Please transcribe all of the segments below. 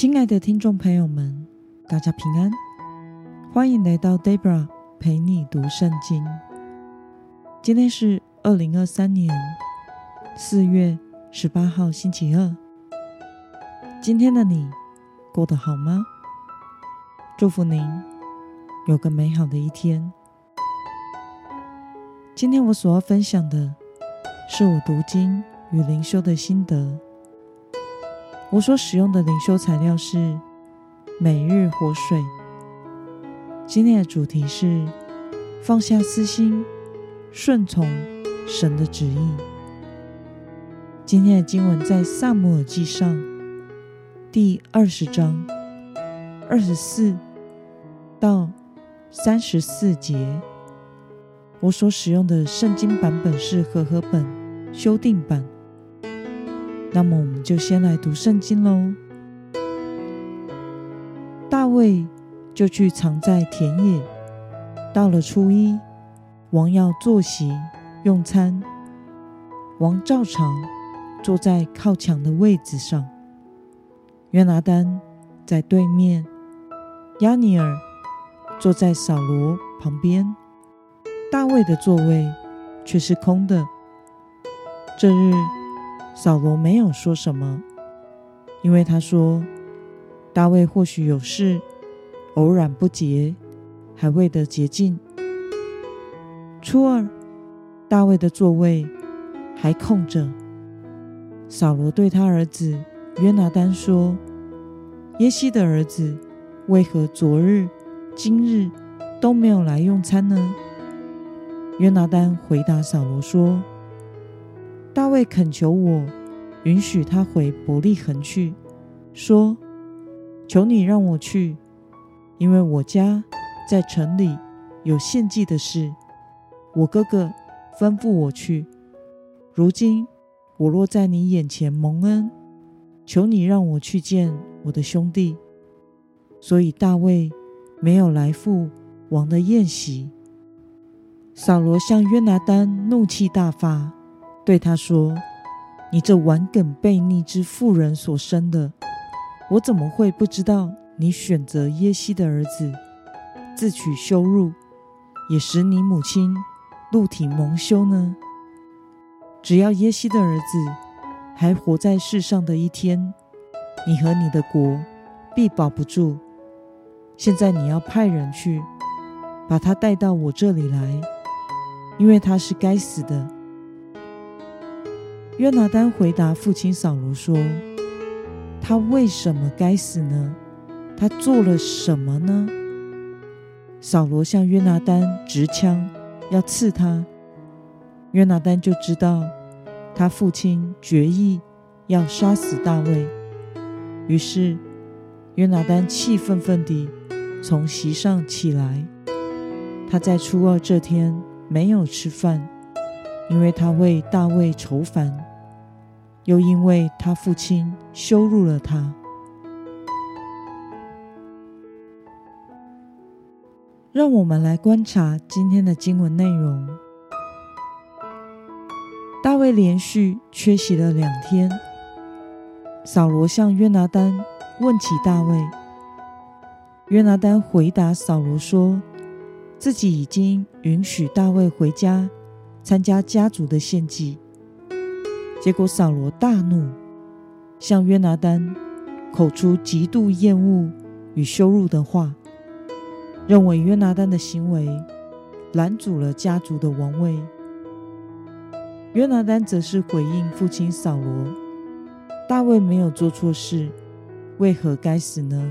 亲爱的听众朋友们，大家平安，欢迎来到 Debra 陪你读圣经。今天是二零二三年四月十八号，星期二。今天的你过得好吗？祝福您有个美好的一天。今天我所要分享的是我读经与灵修的心得。我所使用的灵修材料是每日活水。今天的主题是放下私心，顺从神的旨意。今天的经文在撒母耳记上第二十章二十四到三十四节。我所使用的圣经版本是和合本修订版。那么，我们就先来读圣经喽。大卫就去藏在田野。到了初一，王要坐席用餐，王照常坐在靠墙的位置上。约拿单在对面，亚尼尔坐在扫罗旁边。大卫的座位却是空的。这日，扫罗没有说什么，因为他说：“大卫或许有事，偶然不洁，还未得洁净。”初二，大卫的座位还空着。扫罗对他儿子约拿单说：“耶西的儿子为何昨日、今日都没有来用餐呢？”约拿单回答扫罗说。大卫恳求我允许他回伯利恒去，说：“求你让我去，因为我家在城里有献祭的事。我哥哥吩咐我去。如今我若在你眼前蒙恩，求你让我去见我的兄弟。”所以大卫没有来赴王的宴席。扫罗向约拿单怒气大发。对他说：“你这顽梗悖逆之妇人所生的，我怎么会不知道你选择耶西的儿子，自取羞辱，也使你母亲露体蒙羞呢？只要耶西的儿子还活在世上的一天，你和你的国必保不住。现在你要派人去，把他带到我这里来，因为他是该死的。”约拿单回答父亲扫罗说：“他为什么该死呢？他做了什么呢？”扫罗向约拿单执枪要刺他，约拿单就知道他父亲决意要杀死大卫，于是约拿单气愤愤地从席上起来。他在初二这天没有吃饭，因为他为大卫愁烦。又因为他父亲羞辱了他，让我们来观察今天的经文内容。大卫连续缺席了两天。扫罗向约拿单问起大卫，约拿单回答扫罗说，自己已经允许大卫回家参加家族的献祭。结果扫罗大怒，向约拿单口出极度厌恶与羞辱的话，认为约拿单的行为拦阻了家族的王位。约拿单则是回应父亲扫罗：“大卫没有做错事，为何该死呢？”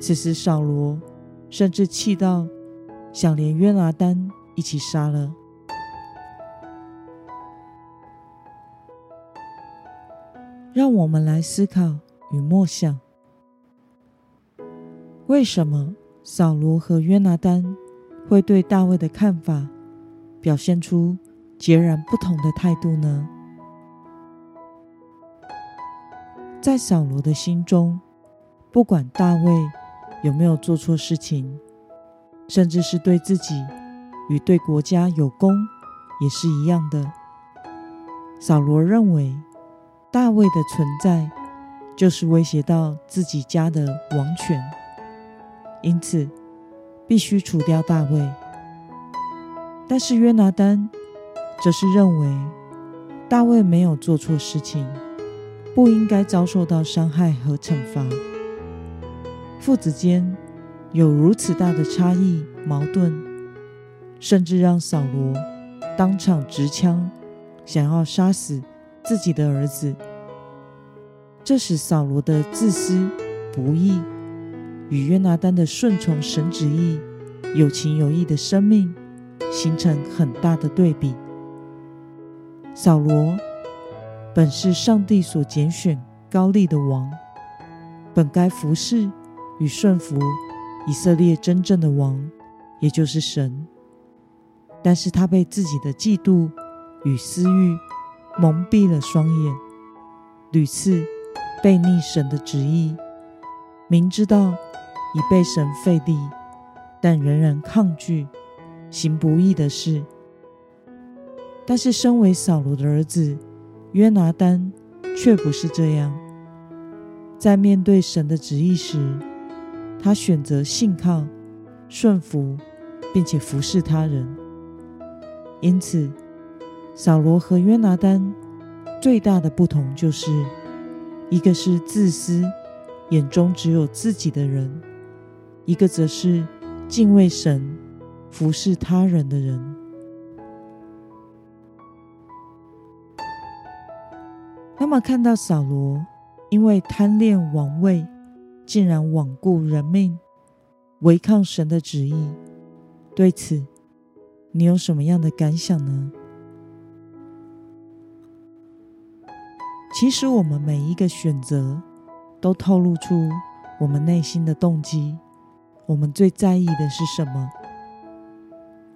此时扫罗甚至气到想连约拿单一起杀了。让我们来思考与默想：为什么扫罗和约拿单会对大卫的看法表现出截然不同的态度呢？在扫罗的心中，不管大卫有没有做错事情，甚至是对自己与对国家有功，也是一样的。扫罗认为。大卫的存在就是威胁到自己家的王权，因此必须除掉大卫。但是约拿单则是认为大卫没有做错事情，不应该遭受到伤害和惩罚。父子间有如此大的差异矛盾，甚至让扫罗当场执枪，想要杀死自己的儿子。这使扫罗的自私不义与约拿单的顺从神旨意、有情有义的生命形成很大的对比。扫罗本是上帝所拣选高丽的王，本该服侍与顺服以色列真正的王，也就是神。但是他被自己的嫉妒与私欲蒙蔽了双眼，屡次。背逆神的旨意，明知道已被神废立，但仍然抗拒行不义的事。但是，身为扫罗的儿子约拿单却不是这样。在面对神的旨意时，他选择信靠、顺服，并且服侍他人。因此，扫罗和约拿单最大的不同就是。一个是自私，眼中只有自己的人；一个则是敬畏神、服侍他人的人。那么，看到扫罗因为贪恋王位，竟然罔顾人命，违抗神的旨意，对此你有什么样的感想呢？其实，我们每一个选择都透露出我们内心的动机。我们最在意的是什么？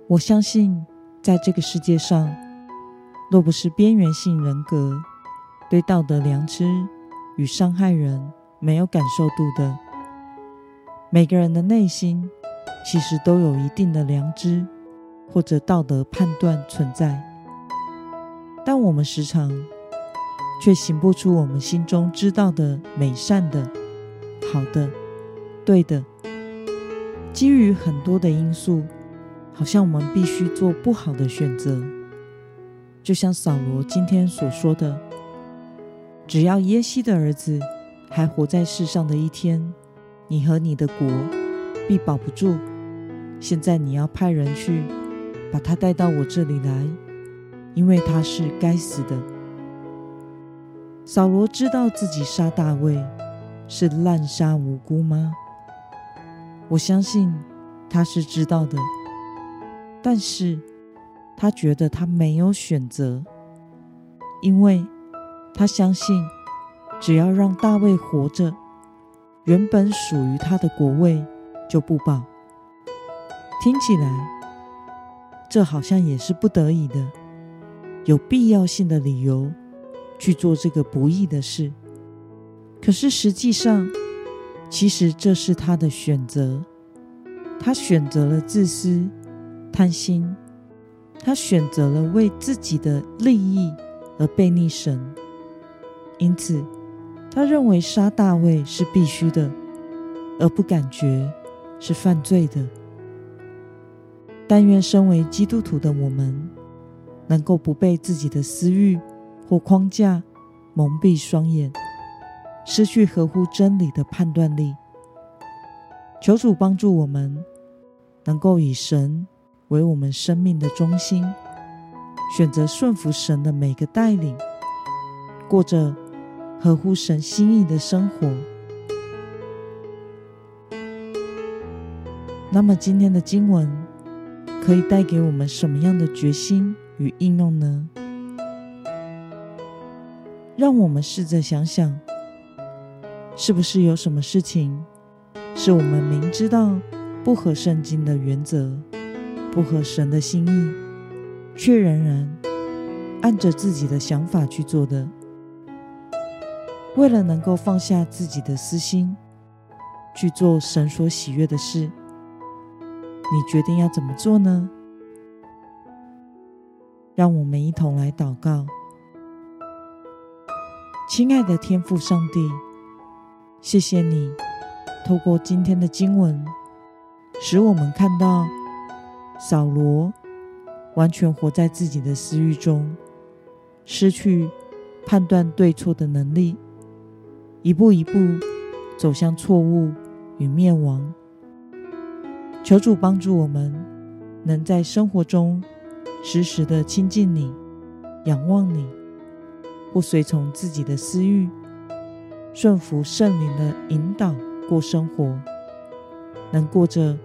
我相信，在这个世界上，若不是边缘性人格，对道德良知与伤害人没有感受度的，每个人的内心其实都有一定的良知或者道德判断存在。但我们时常，却行不出我们心中知道的美善的、好的、对的。基于很多的因素，好像我们必须做不好的选择。就像扫罗今天所说的：“只要耶西的儿子还活在世上的一天，你和你的国必保不住。现在你要派人去把他带到我这里来，因为他是该死的。”扫罗知道自己杀大卫是滥杀无辜吗？我相信他是知道的，但是他觉得他没有选择，因为他相信只要让大卫活着，原本属于他的国位就不保。听起来，这好像也是不得已的，有必要性的理由。去做这个不义的事，可是实际上，其实这是他的选择。他选择了自私、贪心，他选择了为自己的利益而背逆神。因此，他认为杀大卫是必须的，而不感觉是犯罪的。但愿身为基督徒的我们，能够不被自己的私欲。或框架蒙蔽双眼，失去合乎真理的判断力。求主帮助我们，能够以神为我们生命的中心，选择顺服神的每个带领，过着合乎神心意的生活。那么，今天的经文可以带给我们什么样的决心与应用呢？让我们试着想想，是不是有什么事情是我们明知道不合圣经的原则、不合神的心意，却仍然按着自己的想法去做的？为了能够放下自己的私心，去做神所喜悦的事，你决定要怎么做呢？让我们一同来祷告。亲爱的天父上帝，谢谢你，透过今天的经文，使我们看到扫罗完全活在自己的私欲中，失去判断对错的能力，一步一步走向错误与灭亡。求主帮助我们，能在生活中时时的亲近你、仰望你，不随从自己的私欲，顺服圣灵的引导过生活，能过着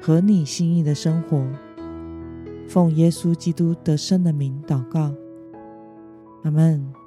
合你心意的生活。奉耶稣基督得胜的名祷告，阿门。